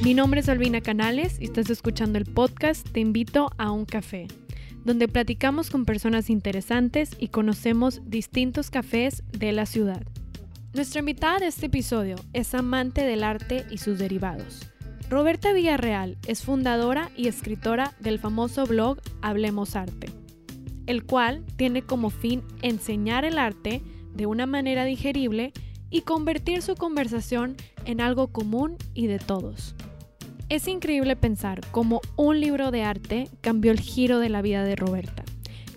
Mi nombre es Olvina Canales y estás escuchando el podcast Te invito a un café, donde platicamos con personas interesantes y conocemos distintos cafés de la ciudad. Nuestra invitada de este episodio es amante del arte y sus derivados. Roberta Villarreal es fundadora y escritora del famoso blog Hablemos Arte, el cual tiene como fin enseñar el arte de una manera digerible y convertir su conversación en algo común y de todos. Es increíble pensar cómo un libro de arte cambió el giro de la vida de Roberta,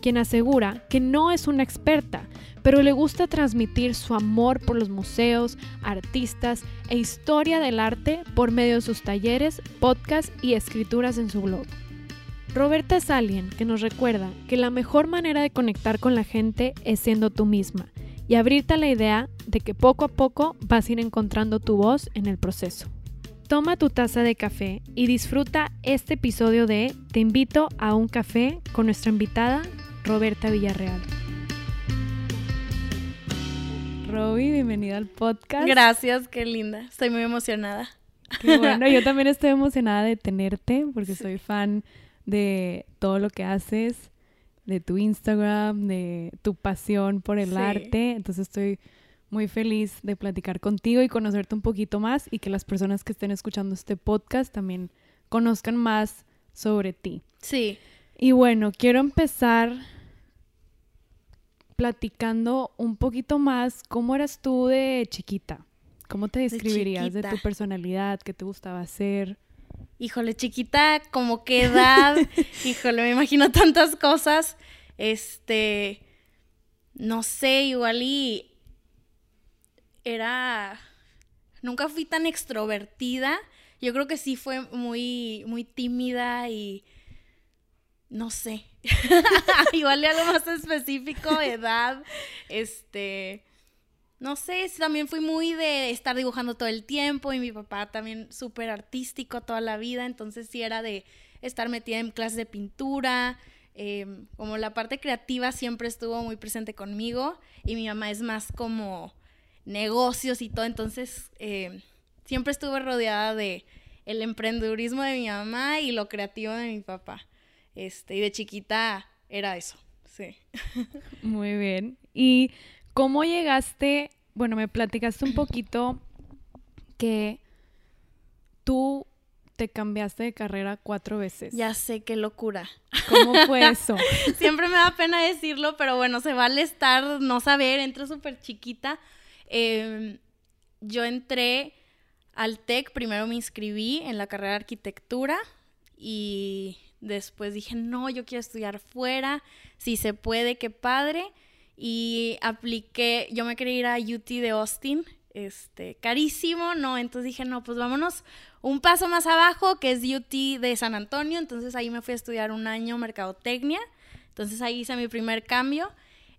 quien asegura que no es una experta, pero le gusta transmitir su amor por los museos, artistas e historia del arte por medio de sus talleres, podcasts y escrituras en su blog. Roberta es alguien que nos recuerda que la mejor manera de conectar con la gente es siendo tú misma y abrirte a la idea de que poco a poco vas a ir encontrando tu voz en el proceso. Toma tu taza de café y disfruta este episodio de Te invito a un café con nuestra invitada Roberta Villarreal. Roby, bienvenida al podcast. Gracias, qué linda. Estoy muy emocionada. Qué bueno, yo también estoy emocionada de tenerte porque soy fan de todo lo que haces, de tu Instagram, de tu pasión por el arte. Entonces estoy muy feliz de platicar contigo y conocerte un poquito más y que las personas que estén escuchando este podcast también conozcan más sobre ti. Sí. Y bueno, quiero empezar platicando un poquito más cómo eras tú de chiquita. ¿Cómo te describirías de, tu personalidad? ¿Qué te gustaba hacer? Híjole, chiquita, como qué edad. Híjole, me imagino tantas cosas. Este, no sé, igual y era, nunca fui tan extrovertida. Yo creo que sí fue muy, muy tímida y no sé. Igual de algo más específico, edad, este, no sé, también fui muy de estar dibujando todo el tiempo y mi papá también súper artístico toda la vida, entonces sí era de estar metida en clases de pintura, em, como la parte creativa siempre estuvo muy presente conmigo y mi mamá es más como negocios y todo, entonces eh, siempre estuve rodeada de el emprendedurismo de mi mamá y lo creativo de mi papá. Este, y de chiquita era eso, sí. Muy bien. ¿Y cómo llegaste? Bueno, me platicaste un poquito que tú te cambiaste de carrera cuatro veces. Ya sé, qué locura. ¿Cómo fue eso? Siempre me da pena decirlo, pero bueno, se vale estar, no saber, entro súper chiquita. Em, yo entré al TEC, primero me inscribí en la carrera de arquitectura y después dije, no, yo quiero estudiar fuera, si se puede, qué padre. Y apliqué, yo me quería ir a UT de Austin, este, carísimo, no, entonces dije, no, pues vámonos un paso más abajo, que es UT de San Antonio, entonces ahí me fui a estudiar un año mercadotecnia, entonces ahí hice mi primer cambio,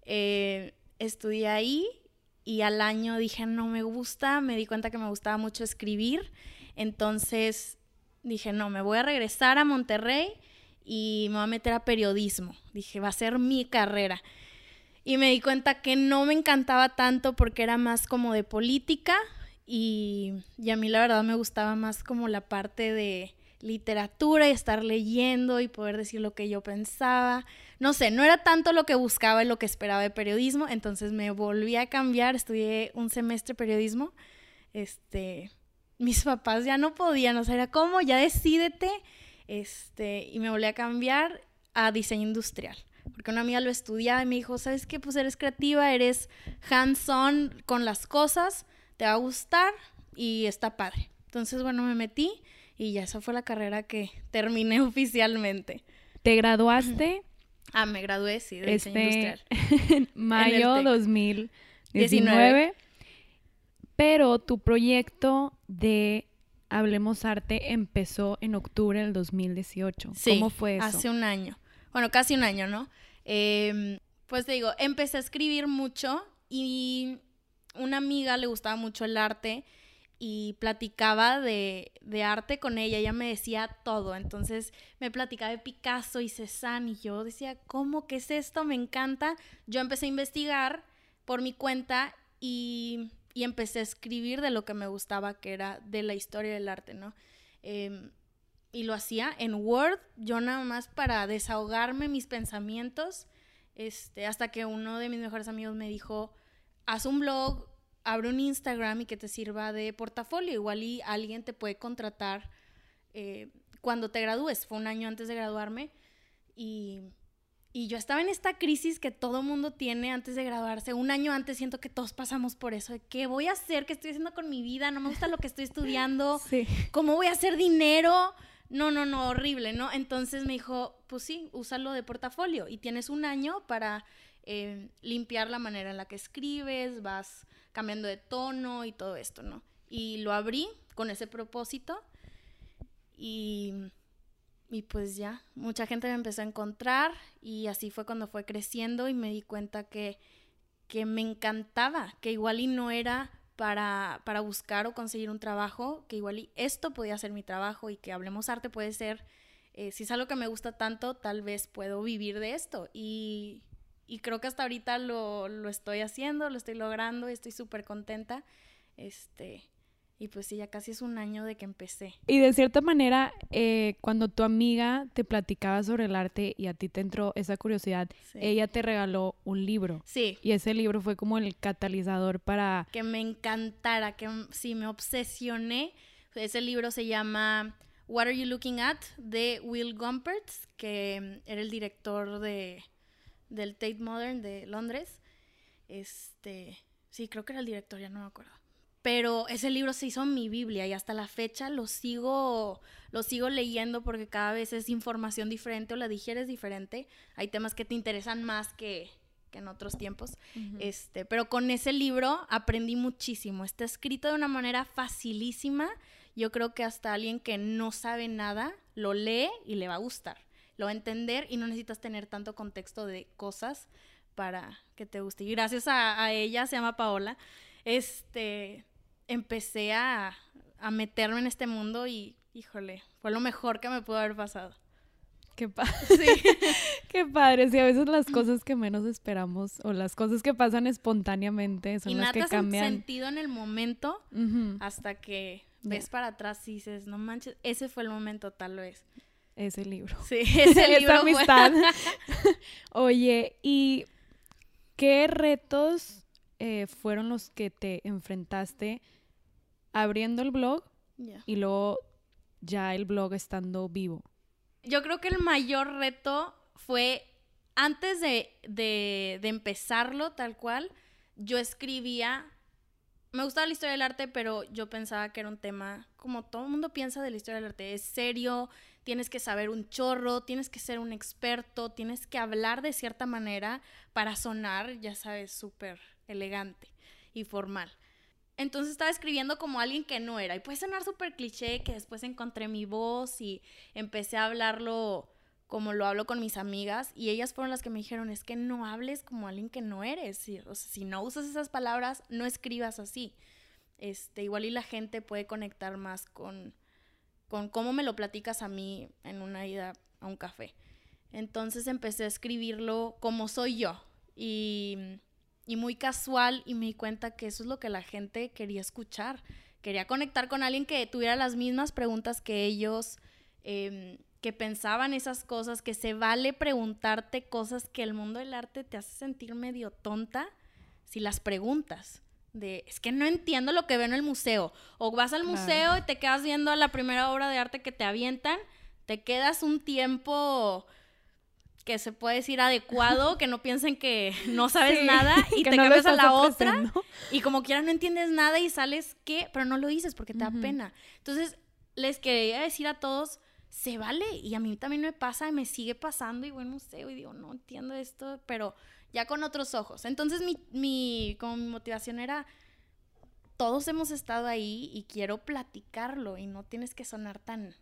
eh, estudié ahí y al año dije, no me gusta, me di cuenta que me gustaba mucho escribir, entonces dije, no, me voy a regresar a Monterrey y me voy a meter a periodismo, dije, va a ser mi carrera. Y me di cuenta que no me encantaba tanto porque era más como de política y, y a mí la verdad me gustaba más como la parte de literatura y estar leyendo y poder decir lo que yo pensaba no sé, no era tanto lo que buscaba y lo que esperaba de periodismo, entonces me volví a cambiar, estudié un semestre periodismo, este, mis papás ya no podían, o sea, era ya decídete, este, y me volví a cambiar a diseño industrial, porque una amiga lo estudiaba y me dijo, ¿sabes qué? Pues eres creativa, eres hands-on con las cosas, te va a gustar y está padre. Entonces, bueno, me metí y ya esa fue la carrera que terminé oficialmente. ¿Te graduaste? Ah, me gradué, sí, de diseño este, industrial. en mayo 2019. Pero tu proyecto de Hablemos Arte empezó en octubre del 2018. Sí, ¿Cómo fue eso? Hace un año. Bueno, casi un año, ¿no? Em, pues te digo, empecé a escribir mucho y una amiga le gustaba mucho el arte y platicaba de, arte con ella, ella me decía todo, entonces me platicaba de Picasso y Cézanne y yo decía, ¿cómo? ¿Qué es esto? Me encanta. Yo empecé a investigar por mi cuenta y, empecé a escribir de lo que me gustaba, que era de la historia del arte, ¿no? Em, y lo hacía en Word, yo nada más para desahogarme mis pensamientos, este, hasta que uno de mis mejores amigos me dijo, haz un blog, abre un Instagram y que te sirva de portafolio, igual y alguien te puede contratar eh, cuando te gradúes, fue un año antes de graduarme, y, y yo estaba en esta crisis que todo mundo tiene antes de graduarse, un año antes siento que todos pasamos por eso, de qué voy a hacer, qué estoy haciendo con mi vida, no me gusta lo que estoy estudiando, Sí. ¿cómo voy a hacer dinero? No, no, no, horrible, ¿no? Entonces me dijo, pues sí, úsalo de portafolio y tienes un año para eh, limpiar la manera en la que escribes, vas cambiando de tono y todo esto, ¿no? Y lo abrí con ese propósito y, y pues ya, mucha gente me empezó a encontrar y así fue cuando fue creciendo y me di cuenta que, que me encantaba, que igual y no era para, para buscar o conseguir un trabajo, que igual y esto podía ser mi trabajo y que Hablemos Arte puede ser, eh, si es algo que me gusta tanto, tal vez puedo vivir de esto. Y, y creo que hasta ahorita lo, lo estoy haciendo, lo estoy logrando y estoy súper contenta. Este, y pues sí, ya casi es un año de que empecé. Y de cierta manera, eh, cuando tu amiga te platicaba sobre el arte y a ti te entró esa curiosidad, Sí. ella te regaló un libro. Sí, Y ese libro fue como el catalizador para... que me encantara, que sí, me obsesioné. Ese libro se llama What Are You Looking At? de Will Gompertz, que mm, era el director de, del Tate Modern de Londres. Este, sí, creo que era el director, ya no me acuerdo. Pero ese libro se hizo mi Biblia y hasta la fecha lo sigo, lo sigo leyendo porque cada vez es información diferente o la digieres diferente. Hay temas que te interesan más que, que en otros tiempos. Este, pero con ese libro aprendí muchísimo. Está escrito de una manera facilísima. Yo creo que hasta alguien que no sabe nada lo lee y le va a gustar. Lo va a entender y no necesitas tener tanto contexto de cosas para que te guste. Y gracias a, a ella, se llama Paola, este, empecé a, a meterme en este mundo y, híjole, fue lo mejor que me pudo haber pasado. Qué padre. Sí. Qué padre. Sí, a veces las cosas que menos esperamos o las cosas que pasan espontáneamente son y las que cambian. sentido en el momento hasta que ves para atrás y dices, no manches, ese fue el momento, tal vez. Ese libro. Sí, ese libro Esa amistad. Oye, ¿y qué retos eh, fueron los que te enfrentaste abriendo el blog y luego ya el blog estando vivo? Yo creo que el mayor reto fue antes de, de, de empezarlo tal cual, yo escribía, me gustaba la historia del arte, pero yo pensaba que era un tema, como todo el mundo piensa de la historia del arte, es serio, tienes que saber un chorro, tienes que ser un experto, tienes que hablar de cierta manera para sonar, ya sabes, súper elegante y formal. Entonces estaba escribiendo como alguien que no era. Y puede sonar súper cliché que después encontré mi voz y empecé a hablarlo como lo hablo con mis amigas. Y ellas fueron las que me dijeron, es que no hables como alguien que no eres. O sea, si no usas esas palabras, no escribas así. Este, igual y la gente puede conectar más con, con cómo me lo platicas a mí en una ida a un café. Entonces empecé a escribirlo como soy yo. Y y muy casual y me di cuenta que eso es lo que la gente quería escuchar. Quería conectar con alguien que tuviera las mismas preguntas que ellos, eh, que pensaban esas cosas, que se vale preguntarte cosas que el mundo del arte te hace sentir medio tonta si las preguntas. De, es que no entiendo lo que veo en el museo. O vas al museo y te quedas viendo a la primera obra de arte que te avientan, te quedas un tiempo que se puede decir adecuado, que no piensen que no sabes Sí, nada y que te no cambias a la otra y como quiera no entiendes nada y sales qué, pero no lo dices porque te da pena. Entonces, les quería decir a todos, se vale y a mí también me pasa y me sigue pasando y voy al museo y digo, no entiendo esto, pero ya con otros ojos. Entonces, mi, mi, como mi motivación era, todos hemos estado ahí y quiero platicarlo y no tienes que sonar tan...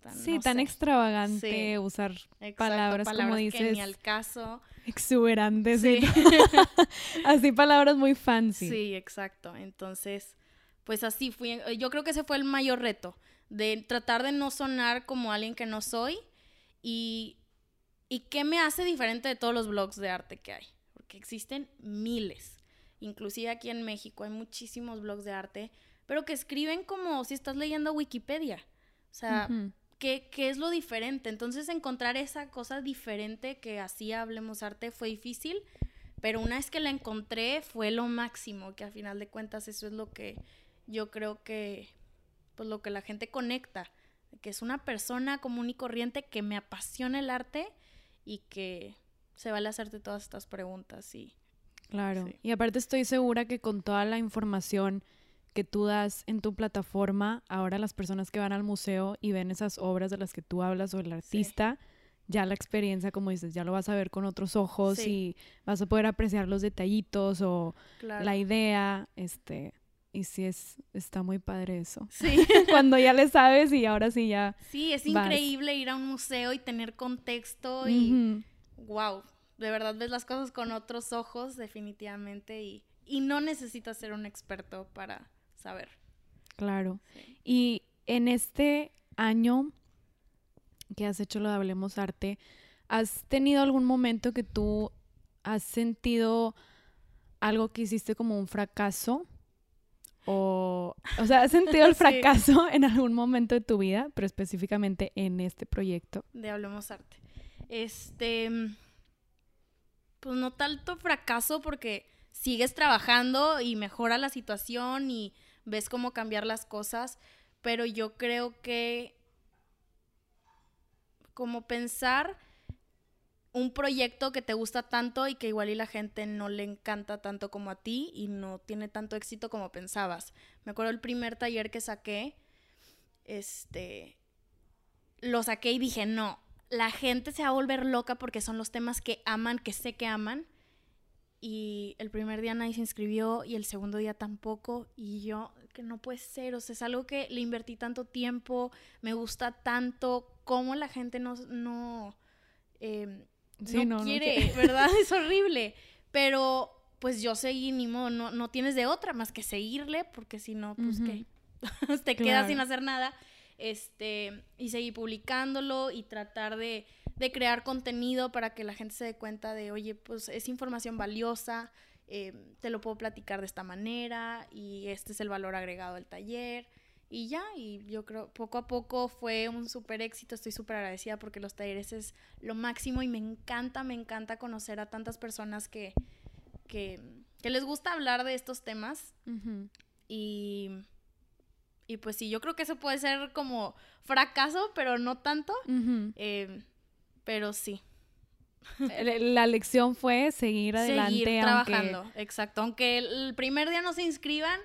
tan, Sí, no tan sé. extravagante Sí. usar Exacto, palabras, como que dices, ni al caso. exuberantes. Sí. Así palabras muy fancy. Sí, exacto. Entonces, pues así fui. Yo creo que ese fue el mayor reto, de tratar de no sonar como alguien que no soy y, y qué me hace diferente de todos los blogs de arte que hay, porque existen miles. Inclusive aquí en México hay muchísimos blogs de arte, pero que escriben como si estás leyendo Wikipedia. O sea, ¿qué, es lo diferente? Entonces encontrar esa cosa diferente que así Hablemos Arte fue difícil, pero una vez que la encontré fue lo máximo, que a final de cuentas eso es lo que yo creo que, pues lo que la gente conecta, que es una persona común y corriente que me apasiona el arte y que se vale hacerte todas estas preguntas y... Claro, y aparte estoy segura que con toda la información que tú das en tu plataforma, ahora las personas que van al museo y ven esas obras de las que tú hablas o el artista, ya la experiencia, como dices, ya lo vas a ver con otros ojos y vas a poder apreciar los detallitos o la idea, este, y sí es, está muy padre eso. Sí. Cuando ya le sabes y ahora sí ya. Sí, es increíble ir a un museo y tener contexto y wow, de verdad ves las cosas con otros ojos, definitivamente, y, y no necesitas ser un experto para saber. Claro. Y en este año que has hecho lo de Hablemos Arte, ¿has tenido algún momento que tú has sentido algo que hiciste como un fracaso? O, o sea, ¿has sentido el fracaso en algún momento de tu vida, pero específicamente en este proyecto? De Hablemos Arte. Este, pues no tanto fracaso porque sigues trabajando y mejora la situación y ves cómo cambiar las cosas, pero yo creo que como pensar un proyecto que te gusta tanto y que igual y la gente no le encanta tanto como a ti y no tiene tanto éxito como pensabas. Me acuerdo el primer taller que saqué, este, lo saqué y dije, no, la gente se va a volver loca porque son los temas que aman, que sé que aman y el primer día nadie se inscribió y el segundo día tampoco y yo que no puede ser, o sea, es algo que le invertí tanto tiempo, me gusta tanto, cómo la gente no, no, em, no, quiere, ¿verdad? es horrible, pero pues yo seguí, ni modo, no, no tienes de otra más que seguirle, porque si no, pues qué, te quedas sin hacer nada, este, y seguí publicándolo y tratar de de crear contenido para que la gente se dé cuenta de, oye, pues es información valiosa, eh, te lo puedo platicar de esta manera y este es el valor agregado del taller. Y ya, y yo creo, poco a poco fue un súper éxito, estoy súper agradecida porque los talleres es lo máximo y me encanta, me encanta conocer a tantas personas que, que, les gusta hablar de estos temas. Y y pues sí, yo creo que eso puede ser como fracaso, pero no tanto. Pero sí. La lección fue seguir adelante. Seguir trabajando, exacto. Aunque el primer día no se inscriban,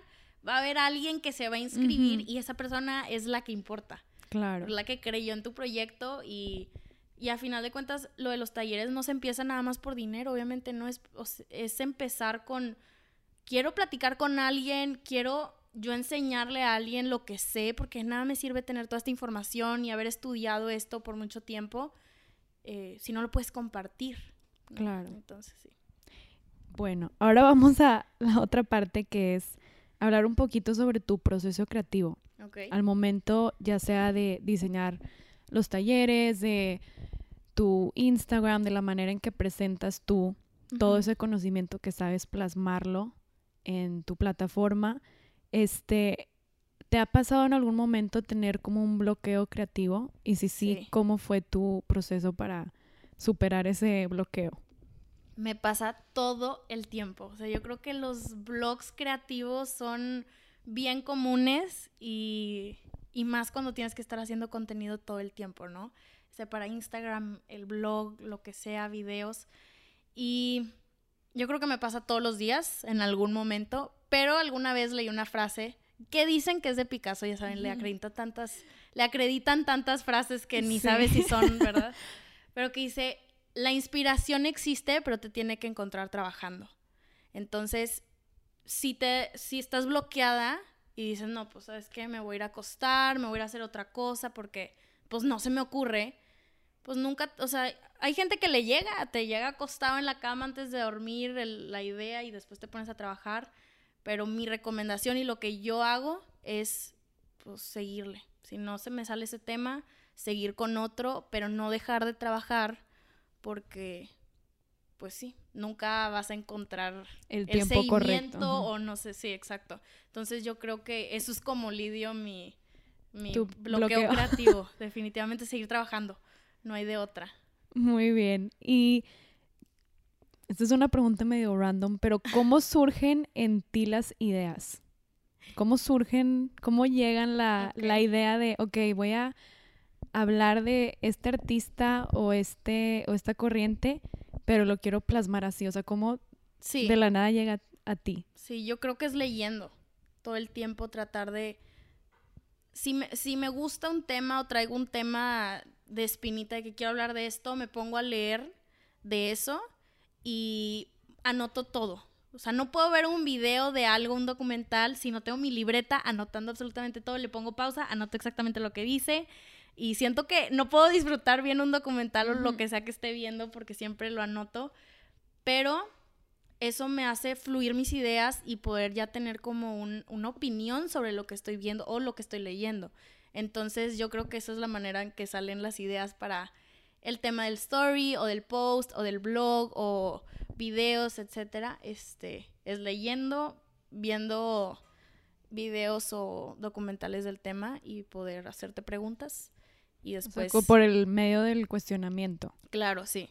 va a haber alguien que se va a inscribir y esa persona es la que importa. Claro. La que creyó en tu proyecto y, y a final de cuentas lo de los talleres no se empieza nada más por dinero, obviamente no es, es empezar con, quiero platicar con alguien, quiero yo enseñarle a alguien lo que sé, porque nada me sirve tener toda esta información y haber estudiado esto por mucho tiempo eh, si no lo puedes compartir. Claro. Entonces, sí. Bueno, ahora vamos a la otra parte que es hablar un poquito sobre tu proceso creativo. Okay. Al momento, ya sea de diseñar los talleres, de tu Instagram, de la manera en que presentas tú todo ese conocimiento que sabes plasmarlo en tu plataforma. Este, ¿Te ha pasado en algún momento tener como un bloqueo creativo? Y si sí, ¿cómo fue tu proceso para superar ese bloqueo? Me pasa todo el tiempo. O sea, yo creo que los blogs creativos son bien comunes y, y más cuando tienes que estar haciendo contenido todo el tiempo, ¿no? O sea, para Instagram, el blog, lo que sea, videos. Y yo creo que me pasa todos los días en algún momento, pero alguna vez leí una frase que dicen que es de Picasso, ya saben, le acreditan tantas, le acreditan tantas frases que ni sabes si son, ¿verdad? Pero que dice, la inspiración existe, pero te tiene que encontrar trabajando. Entonces, si te, si estás bloqueada y dices, no, pues sabes qué, me voy a ir a acostar, me voy a ir a hacer otra cosa porque, pues no se me ocurre, pues nunca, o sea, hay gente que le llega, te llega acostado en la cama antes de dormir la idea y después te pones a trabajar pero mi recomendación y lo que yo hago es pues, seguirle. Si no se me sale ese tema, seguir con otro, pero no dejar de trabajar porque pues sí, nunca vas a encontrar El el, tiempo seguimiento correcto. o no sé, sí, exacto. Entonces yo creo que eso es como lidio mi, mi Tu bloqueo, bloqueo. creativo. Definitivamente seguir trabajando. No hay de otra. Muy bien. Y esta es una pregunta medio random, pero ¿cómo surgen en ti las ideas? ¿Cómo surgen, cómo llegan la, la idea de, ok, voy a hablar de este artista o, este, o esta corriente, pero lo quiero plasmar así? O sea, ¿cómo Sí. de la nada llega a ti? Sí, yo creo que es leyendo todo el tiempo, tratar de... Si me, si me gusta un tema o traigo un tema de espinita de que quiero hablar de esto, me pongo a leer de eso y anoto todo. O sea, no puedo ver un video de algo, un documental, si no tengo mi libreta anotando absolutamente todo, le pongo pausa, anoto exactamente lo que dice y siento que no puedo disfrutar bien un documental o lo que sea que esté viendo porque siempre lo anoto, pero eso me hace fluir mis ideas y poder ya tener como un- una opinión sobre lo que estoy viendo o lo que estoy leyendo. Entonces yo creo que esa es la manera en que salen las ideas para el tema del story o del post o del blog o videos, etcétera. Este, es leyendo, viendo videos o documentales del tema y poder hacerte preguntas y O sea, después por el medio del cuestionamiento. Claro, sí.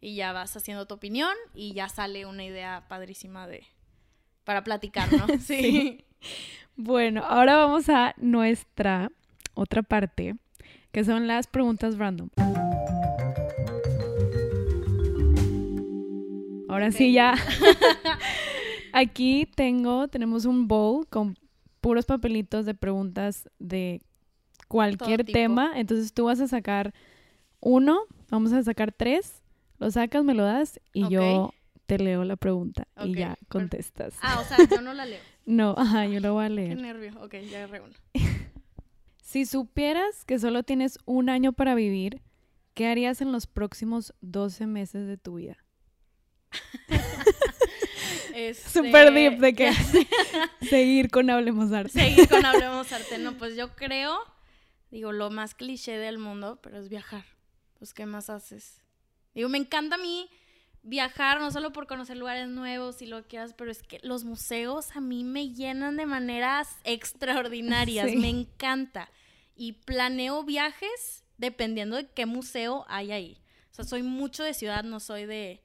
Y ya vas haciendo tu opinión y ya sale una idea padrísima de para platicar, ¿no? Sí. Bueno, ahora vamos a nuestra otra parte, que son las preguntas random. Ahora sí ya. Aquí tengo, tenemos un bowl con puros papelitos de preguntas de cualquier tema. Entonces tú vas a sacar uno, vamos a sacar tres, lo sacas, me lo das y yo te leo la pregunta y ya contestas. Ah, o sea, yo no la leo. No, ajá, yo lo voy a Qué leer. nervio. Ok, ya uno. Si supieras que solo tienes un año para vivir, ¿qué harías en los próximos 12 meses de tu vida? Este, Super deep de que seguir con Hablemos Arte. Seguir con Hablemos Arte. No, pues yo creo, digo, lo más cliché del mundo, pero es viajar. Pues, ¿qué más haces? Digo, me encanta a mí viajar, no solo por conocer lugares nuevos y lo que quieras, pero es que los museos a mí me llenan de maneras extraordinarias. Sí. Me encanta. Y planeo viajes dependiendo de qué museo hay ahí. O sea, soy mucho de ciudad, no soy de...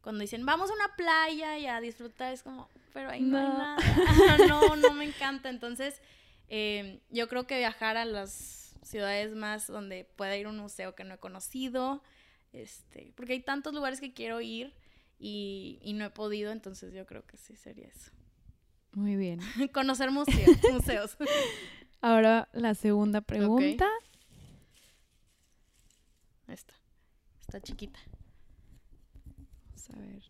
Cuando dicen, vamos a una playa y a disfrutar, es como, pero ahí no, hay No. nada. no, no me encanta. Entonces, eh, yo creo que viajar a las ciudades más donde pueda ir a un museo que no he conocido, este, porque hay tantos lugares que quiero ir y, y no he podido, entonces yo creo que sí sería eso. Muy bien. Conocer museos. museos. Ahora la segunda pregunta. Esta. Está chiquita. Vamos a ver.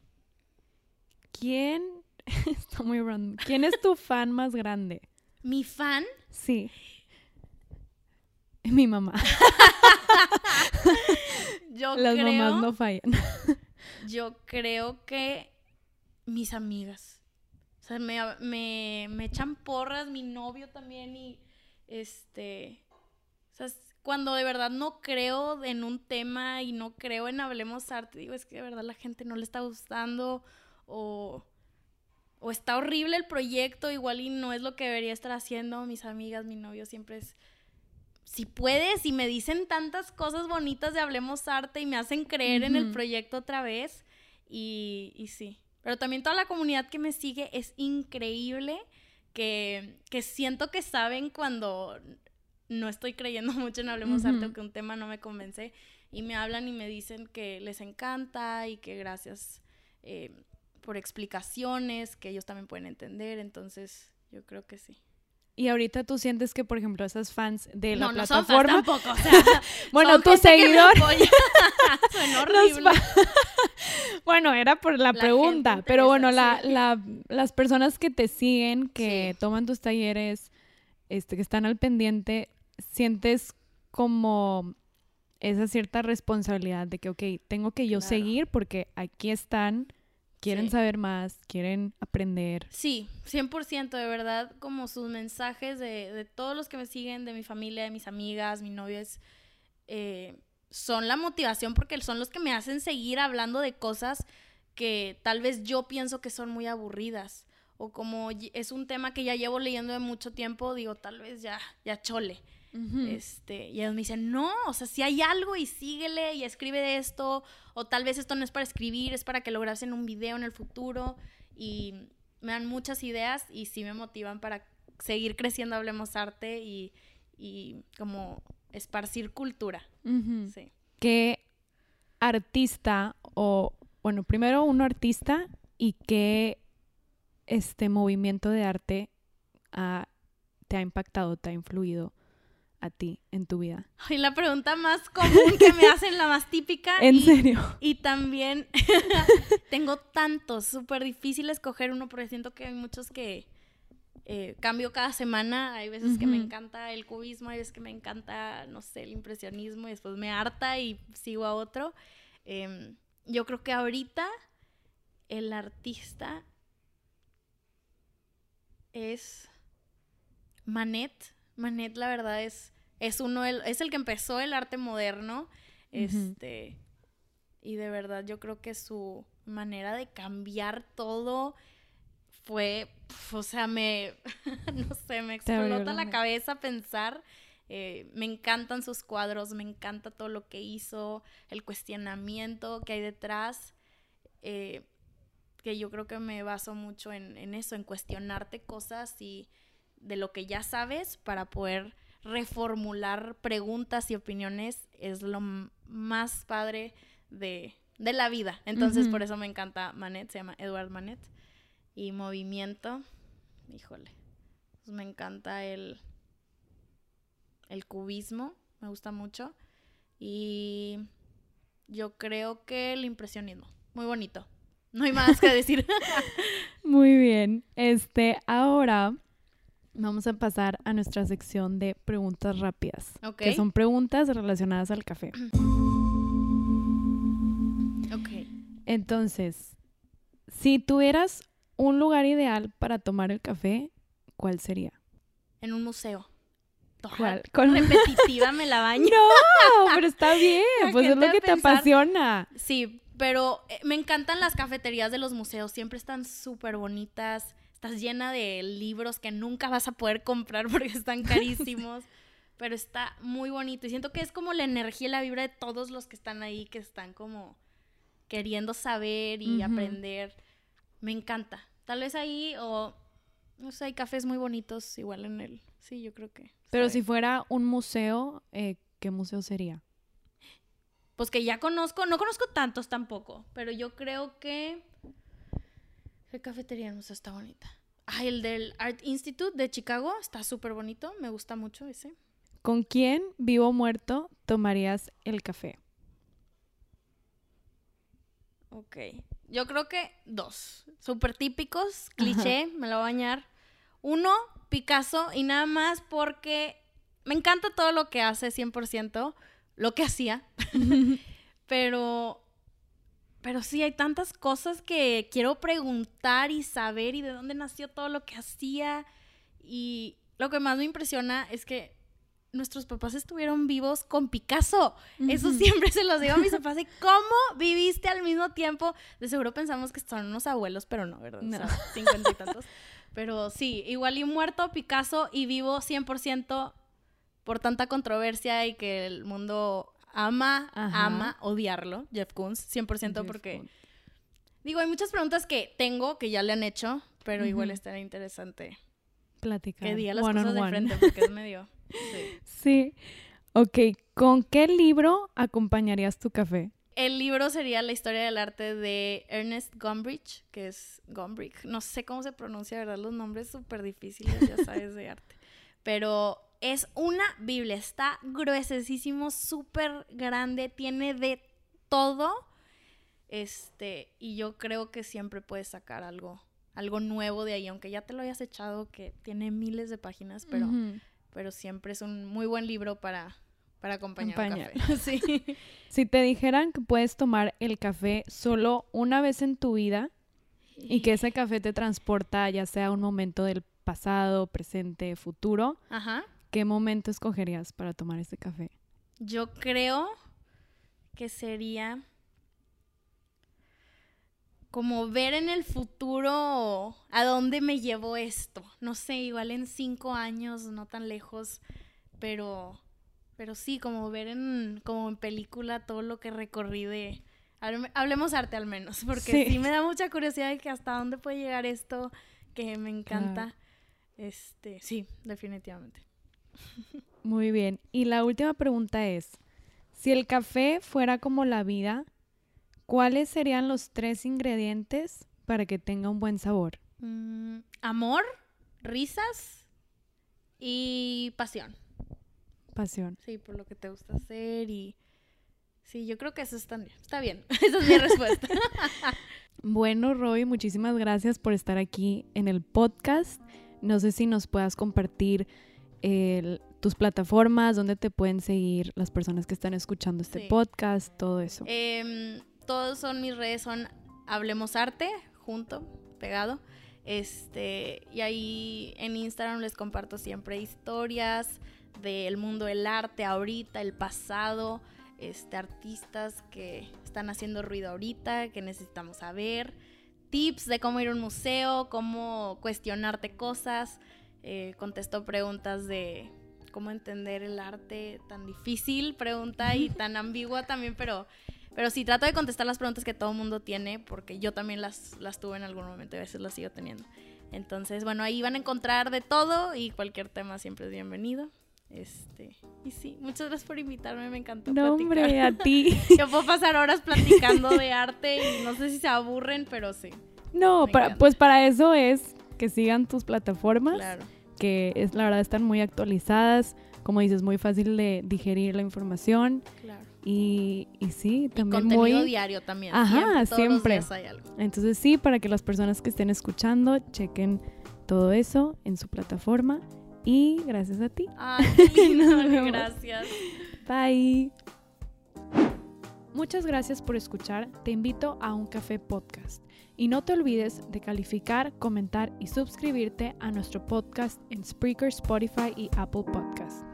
¿Quién? Está muy random. ¿Quién es tu fan más grande? Mi fan, Sí. Mi mamá. yo Las creo. mamás no fallan. Yo creo que mis amigas. O sea, me, me, me echan porras, mi novio también y este... O sea, cuando de verdad no creo en un tema y no creo en Hablemos Arte, digo, es que de verdad la gente no le está gustando o, o está horrible el proyecto, igual y no es lo que debería estar haciendo. Mis amigas, mi novio siempre es si puedes y me dicen tantas cosas bonitas de Hablemos Arte y me hacen creer en el proyecto otra vez y, y sí. Pero también toda la comunidad que me sigue es increíble, que, que siento que saben cuando no estoy creyendo mucho en Hablemos Arte o que un tema no me convence y me hablan y me dicen que les encanta y que gracias eh, por explicaciones que ellos también pueden entender, entonces yo creo que sí. Y ahorita tú sientes que, por ejemplo, esas fans de la no, no son fans plataforma. tampoco, o sea, bueno, son tu seguidor. horrible. bueno, era por la, La pregunta, pero bueno, la, la- las personas que te siguen, que Sí. toman tus talleres, este, que están al pendiente, sientes como esa cierta responsabilidad de que, ok, tengo que yo Claro. seguir porque aquí están, quieren Sí. saber más, quieren aprender. Sí, 100% de verdad, como sus mensajes de, de todos los que me siguen, de mi familia, de mis amigas, mi novio, es, eh, son la motivación porque son los que me hacen seguir hablando de cosas que tal vez yo pienso que son muy aburridas o como es un tema que ya llevo leyendo de mucho tiempo, digo, tal vez ya, ya chole. Este, y ellos me dicen, no, o sea, si hay algo y síguele y escribe de esto, o tal vez esto no es para escribir, es para que lo en un video en el futuro. Y me dan muchas ideas y sí me motivan para seguir creciendo Hablemos Arte y, y como esparcir cultura. sí. ¿Qué artista o, bueno, primero uno artista y qué este movimiento de arte te ha impactado, te ha influido a ti en tu vida? Y la pregunta más común que me hacen, la más típica. ¿En serio? Y también tengo tantos, súper difícil escoger uno, porque siento que hay muchos que eh, cambio cada semana. Hay veces que me encanta el cubismo, hay veces que me encanta, no sé, el impresionismo, y después me harta y sigo a otro. Em, yo creo que ahorita el artista es Manet. Manet, la verdad, es, es uno, es el que empezó el arte moderno. Este. Y de verdad, yo creo que su manera de cambiar todo fue. o sea, me. no sé, me explota la cabeza pensar. Eh, me encantan sus cuadros, me encanta todo lo que hizo, el cuestionamiento que hay detrás. Eh, que yo creo que me baso mucho en, en, eso, en cuestionarte cosas y de lo que ya sabes para poder reformular preguntas y opiniones es lo más padre de, la vida. Entonces, por eso me encanta Manet, se llama Edward Manet. Y movimiento, híjole, pues me encanta el, el cubismo, me gusta mucho. Y yo creo que el impresionismo, muy bonito. No hay más que decir. Muy bien. Este, ahora vamos a pasar a nuestra sección de preguntas rápidas. Que son preguntas relacionadas al café. Ok. Entonces, si tuvieras un lugar ideal para tomar el café, ¿cuál sería? En un museo. ¿Cuál? Con repetitiva me la baño. No, pero está bien, pues es lo que te apasiona. Sí, pero eh, me encantan las cafeterías de los museos, siempre están súper bonitas, estás llena de libros que nunca vas a poder comprar porque están carísimos, pero está muy bonito y siento que es como la energía y la vibra de todos los que están ahí, que están como queriendo saber y aprender. Me encanta. Tal vez ahí o, no sé, hay cafés muy bonitos igual en el... Sí, yo creo que... Pero si fuera un museo, eh, ¿qué museo sería? pues que ya conozco, no conozco tantos tampoco, pero yo creo que... ¿Qué cafetería no está bonita? Ah, el del Art Institute de Chicago está súper bonito, me gusta mucho ese. ¿Con quién, vivo o muerto, tomarías el café? Ok, yo creo que dos, súper típicos, cliché, me lo voy a bañar. Uno, Picasso, y nada más porque me encanta todo lo que hace 100%, lo que hacía. pero, pero sí, hay tantas cosas que quiero preguntar y saber y de dónde nació todo lo que hacía. Y lo que más me impresiona es que nuestros papás estuvieron vivos con Picasso. Eso siempre se los digo a mis papás de cómo viviste al mismo tiempo. De seguro pensamos que son unos abuelos, pero no, ¿verdad? No. cincuenta y tantos. Pero sí, igual y muerto Picasso y vivo 100% por tanta controversia y que el mundo ama, ama odiarlo, Jeff Koons, 100% porque... Digo, hay muchas preguntas que tengo que ya le han hecho, pero igual estaría interesante platicar. Que diga las cosas de frente porque es medio... Sí. sí. Ok, ¿con qué libro acompañarías tu café? El libro sería La historia del arte de Ernest Gombrich, que es Gombrich. No sé cómo se pronuncia, ¿verdad? Los nombres súper difíciles, ya sabes, de arte. Pero es una Biblia, está gruesísimo, súper grande, tiene de todo. Este, y yo creo que siempre puedes sacar algo, algo nuevo de ahí, aunque ya te lo hayas echado, que tiene miles de páginas, pero, pero siempre es un muy buen libro para, para acompañar, café. sí. Si te dijeran que puedes tomar el café solo una vez en tu vida y que ese café te transporta ya sea un momento del pasado, presente, futuro, Ajá. ¿Qué momento escogerías para tomar este café? Yo creo que sería como ver en el futuro a dónde me llevó esto. No sé, igual en cinco años, no tan lejos, pero, pero sí, como ver en, como en película todo lo que recorrí de... Hablemos arte al menos, porque sí, me da mucha curiosidad de que hasta dónde puede llegar esto, que me encanta. Este, sí, definitivamente. Muy bien. Y la última pregunta es, si el café fuera como la vida, ¿cuáles serían los tres ingredientes para que tenga un buen sabor? Mm, amor, risas y pasión. Pasión. Sí, por lo que te gusta hacer y... Sí, yo creo que eso está bien. Está bien. Esa es mi respuesta. bueno, Roy, muchísimas gracias por estar aquí en el podcast. No sé si nos puedas compartir tus plataformas, dónde te pueden seguir las personas que están escuchando este podcast, todo eso. Eh, todos son mis redes, son Hablemos Arte, junto, pegado. Este, y ahí en Instagram les comparto siempre historias del mundo del arte ahorita, el pasado, este, artistas que están haciendo ruido ahorita, que necesitamos saber, tips de cómo ir a un museo, cómo cuestionarte cosas, eh, contesto preguntas de cómo entender el arte tan difícil, pregunta y tan ambigua también, pero pero sí, trato de contestar las preguntas que todo el mundo tiene, porque yo también las, las tuve en algún momento y a veces las sigo teniendo. Entonces, bueno, ahí van a encontrar de todo y cualquier tema siempre es bienvenido. Este, y sí, muchas gracias por invitarme, me encantó. No, hombre, a ti. Yo puedo pasar horas platicando de arte y no sé si se aburren, pero sí. No, pues para eso es que sigan tus plataformas, claro. que es la verdad están muy actualizadas, como dices, muy fácil de digerir la información. Claro. Y, y sí, también contenido diario también. Ajá, siempre. Entonces sí, para que las personas que estén escuchando chequen todo eso en su plataforma. Y gracias a ti. Ay, lindo, gracias. Bye. Muchas gracias por escuchar. Te invito a un café podcast. Y no te olvides de calificar, comentar y suscribirte a nuestro podcast en Spreaker, Spotify y Apple Podcast.